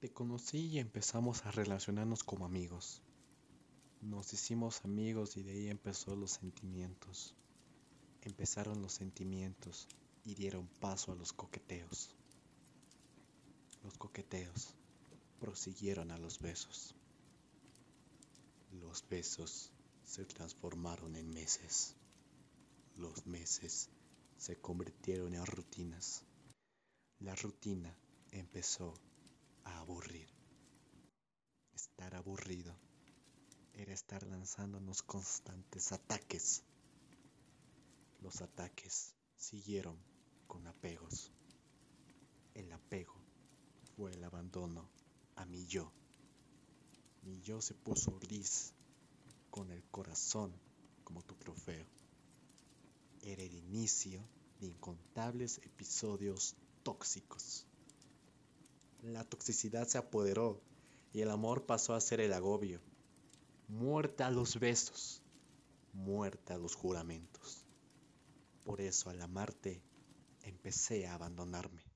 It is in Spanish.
Te conocí y empezamos a relacionarnos como amigos. Nos hicimos amigos y de ahí empezó los sentimientos. Empezaron los sentimientos y dieron paso a los coqueteos. Los coqueteos prosiguieron a los besos. Los besos se transformaron en meses. Los meses se convirtieron en rutinas. La rutina empezó aburrir. Estar aburrido era estar lanzándonos constantes ataques. Los ataques siguieron con apegos. El apego fue el abandono a mi yo. Mi yo se puso gris con el corazón como tu trofeo. Era el inicio de incontables episodios tóxicos. La toxicidad se apoderó y el amor pasó a ser el agobio. Muerta a los besos, muerta a los juramentos. Por eso al amarte empecé a abandonarme.